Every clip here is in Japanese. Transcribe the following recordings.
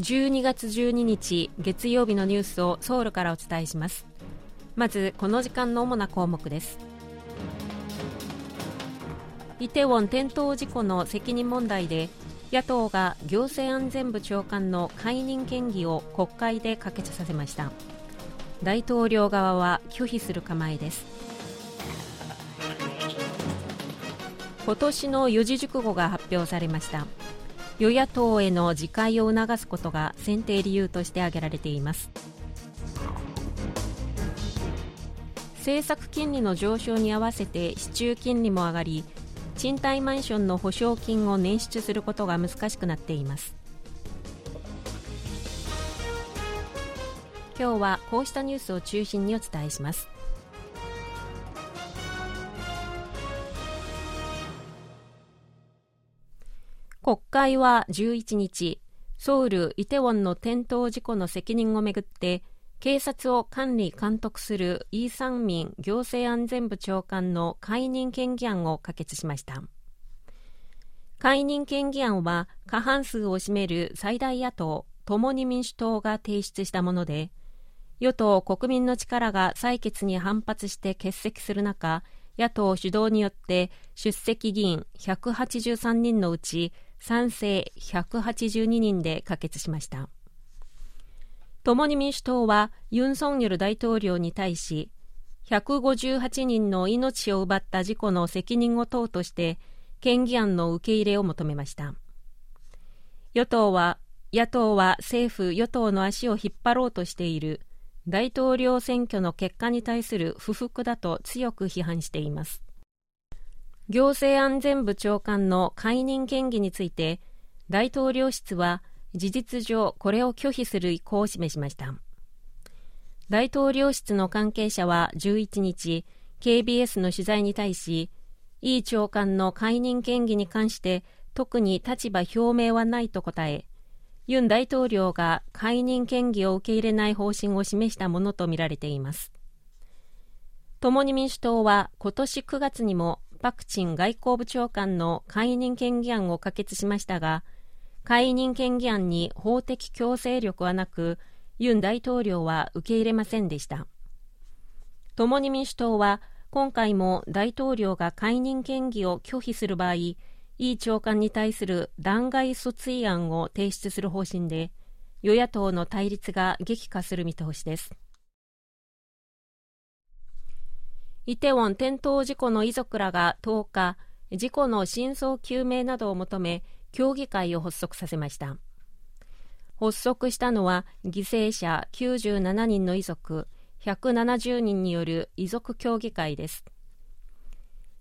12月12日月曜日のニュースをソウルからお伝えします。まずこの時間の主な項目です。イテウォン転倒事故の責任問題で野党が行政安全部長官の解任権議を国会で可決させました。大統領側は拒否する構えです。今年の四字熟語が発表されました。与野党への自戒を促すことが選定理由として挙げられています。政策金利の上昇に合わせて市中金利も上がり賃貸マンションの保証金を捻出することが難しくなっています。今日はこうしたニュースを中心にお伝えします。国会は11日ソウル・イテウォンの転倒事故の責任をめぐって警察を管理監督するイー・サンミン行政安全部長官の解任権議案を可決しました。解任権議案は過半数を占める最大野党共に民主党が提出したもので与党国民の力が採決に反発して欠席する中野党主導によって出席議員183人のうち賛成182人で可決しました。共に民主党はユン・ソンニョル大統領に対し158人の命を奪った事故の責任を問うとして県議案の受け入れを求めました。与党は野党は政府与党の足を引っ張ろうとしている大統領選挙の結果に対する不服だと強く批判しています。行政安全部長官の解任権議について大統領室は事実上これを拒否する意向を示しました。大統領室の関係者は11日 KBS の取材に対しイ長官の解任権議に関して特に立場表明はないと答えユン大統領が解任権議を受け入れない方針を示したものとみられています。共に民主党は今年9月にもパク・チン外交部長官の解任権議案を可決しましたが解任権議案に法的強制力はなくユン大統領は受け入れませんでした。共に民主党は今回も大統領が解任権議を拒否する場合イ長官に対する弾劾訴追案を提出する方針で与野党の対立が激化する見通しです。イテウォン転倒事故の遺族らが10日事故の真相究明などを求め協議会を発足させました。発足したのは犠牲者97人の遺族170人による遺族協議会です。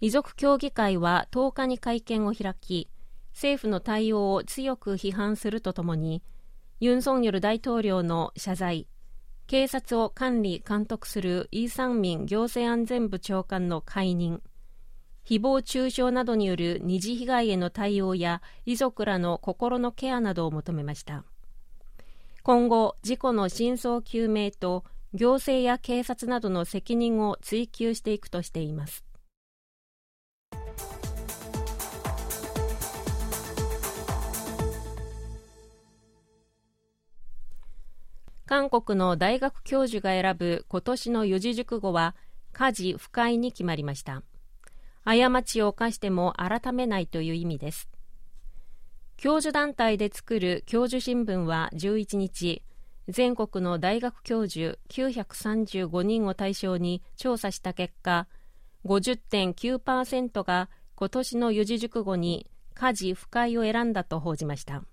遺族協議会は10日に会見を開き政府の対応を強く批判するとともにユン・ソンニョル大統領の謝罪警察を管理監督するイー・サンミン行政安全部長官の解任。誹謗中傷などによる二次被害への対応や遺族らの心のケアなどを求めました。今後事故の真相究明と行政や警察などの責任を追及していくとしています。韓国の大学教授が選ぶ今年の四字熟語は家事不快に決まりました。過ちを犯しても改めないという意味です。教授団体で作る教授新聞は11日全国の大学教授935人を対象に調査した結果50.9%が今年の四字熟語に家事不快を選んだと報じました。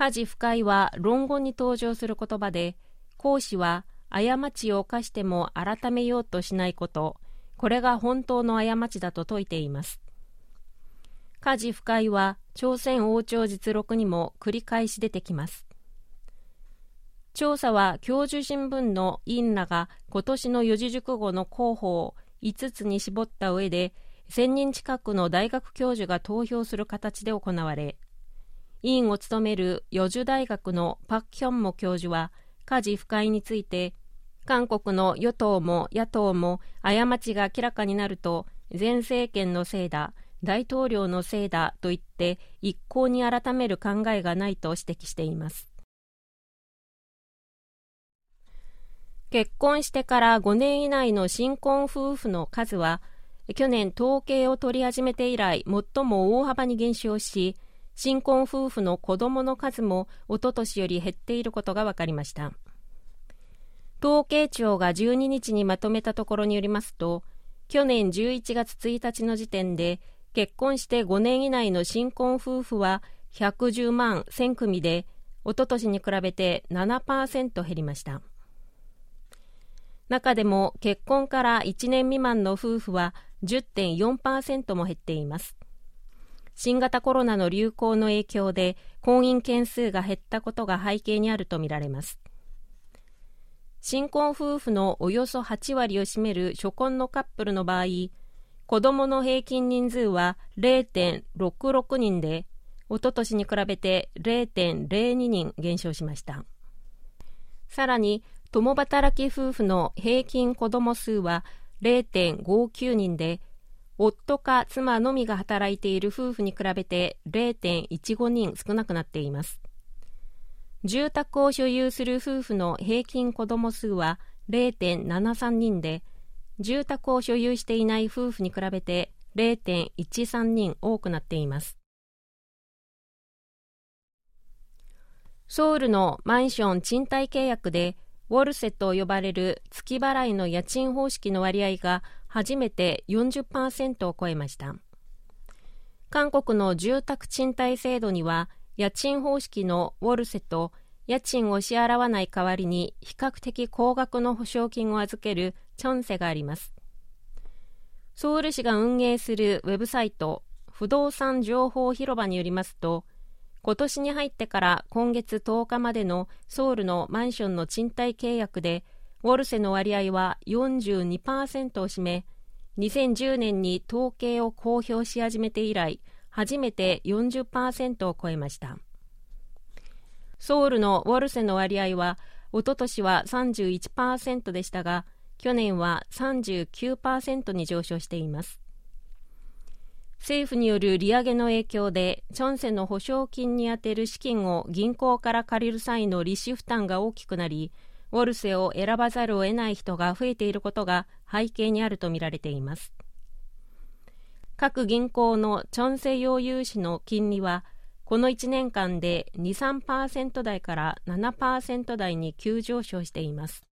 家事不快は論語に登場する言葉で講師は過ちを犯しても改めようとしないことこれが本当の過ちだと説いています。家事不快は朝鮮王朝実録にも繰り返し出てきます。調査は教授新聞の委員らが今年の四字熟語の候補を5つに絞った上で1000人近くの大学教授が投票する形で行われ委員を務める余樹大学のパク・ヒョンモ教授は家事不快について韓国の与党も野党も過ちが明らかになると前政権のせいだ大統領のせいだと言って一向に改める考えがないと指摘しています。結婚してから5年以内の新婚夫婦の数は去年統計を取り始めて以来最も大幅に減少し新婚夫婦の子どもの数もおととしより減っていることが分かりました。統計庁が12日にまとめたところによりますと去年11月1日の時点で結婚して5年以内の新婚夫婦は110万1000組でおととしに比べて7%減りました。中でも結婚から1年未満の夫婦は10.4%も減っています。新型コロナの流行の影響で婚姻件数が減ったことが背景にあるとみられます。新婚夫婦のおよそ8割を占める初婚のカップルの場合子どもの平均人数は0.66人でおととしに比べて0.02人減少しました。さらに共働き夫婦の平均子ども数は0.59人で夫か妻のみが働いている夫婦に比べて0.15人少なくなっています。住宅を所有する夫婦の平均子ども数は0.73人で住宅を所有していない夫婦に比べて0.13人多くなっています。ソウルのマンション賃貸契約でウォルセと呼ばれる月払いの家賃方式の割合が初めて40%を超えました。韓国の住宅賃貸制度には家賃方式のウォルセと家賃を支払わない代わりに比較的高額の保証金を預けるチョンセがあります。ソウル市が運営するウェブサイト不動産情報広場によりますと今年に入ってから今月10日までのソウルのマンションの賃貸契約でウォルセの割合は42%を占め2010年に統計を公表し始めて以来初めて40%を超えました。ソウルのウォルセの割合はおととしは31%でしたが去年は39%に上昇しています。政府による利上げの影響でチョンセの保証金に充てる資金を銀行から借りる際の利子負担が大きくなりウォルセを選ばざるを得ない人が増えていることが背景にあるとみられています。各銀行のチョンセ用融資の金利はこの1年間で2、3%台から7%台に急上昇しています。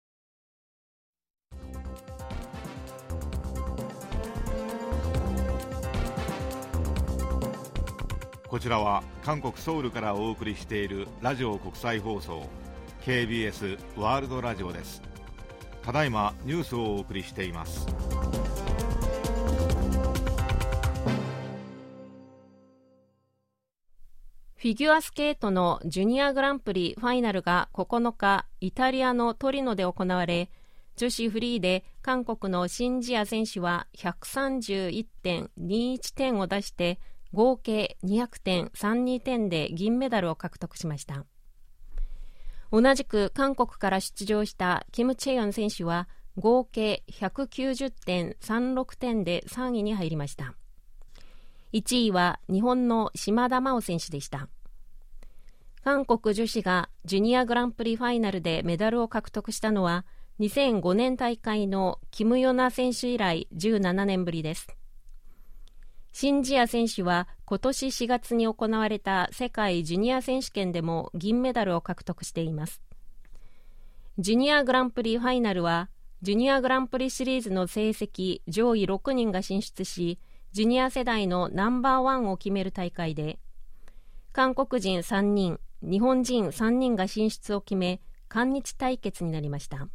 こちらは韓国ソウルからお送りしているラジオ国際放送 KBS ワールドラジオです。ただいまニュースをお送りしています。フィギュアスケートのジュニアグランプリファイナルが9日イタリアのトリノで行われ女子フリーで韓国のシン・ジア選手は131.21点を出して合計200.32点で銀メダルを獲得しました。同じく韓国から出場したキム・チェヨン選手は合計190.36点で3位に入りました。1位は日本の島田真央選手でした。韓国女子がジュニアグランプリファイナルでメダルを獲得したのは2005年大会のキム・ヨナ選手以来17年ぶりです。シンジア選手は今年4月に行われた世界ジュニア選手権でも銀メダルを獲得しています。ジュニアグランプリファイナルはジュニアグランプリシリーズの成績上位6人が進出しジュニア世代のナンバーワンを決める大会で韓国人3人日本人3人が進出を決め韓日対決になりました。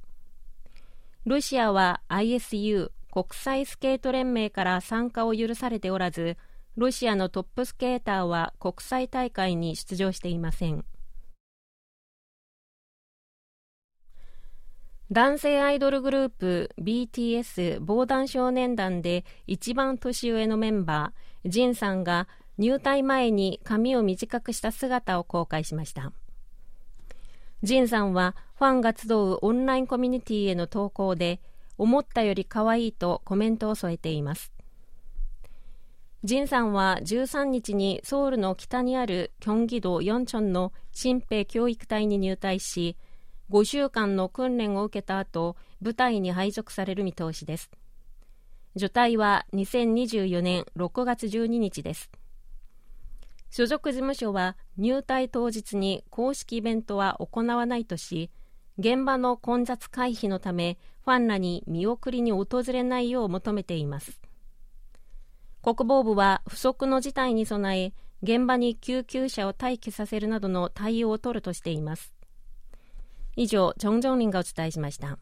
ロシアは ISU 国際スケート連盟から参加を許されておらずロシアのトップスケーターは国際大会に出場していません。男性アイドルグループ BTS 防弾少年団で一番年上のメンバージンさんが入隊前に髪を短くした姿を公開しました。ジンさんはファンが集うオンラインコミュニティへの投稿で思ったより可愛いとコメントを添えています。ジンさんは13日にソウルの北にあるキョンギ道ヨンチョンの新兵教育隊に入隊し5週間の訓練を受けた後部隊に配属される見通しです。除隊は2024年6月12日です。所属事務所は入隊当日に公式イベントは行わないとし現場の混雑回避のためファンらに見送りに訪れないよう求めています。国防部は不測の事態に備え現場に救急車を待機させるなどの対応を取るとしています。以上、チョン・ジョンリンがお伝えしました。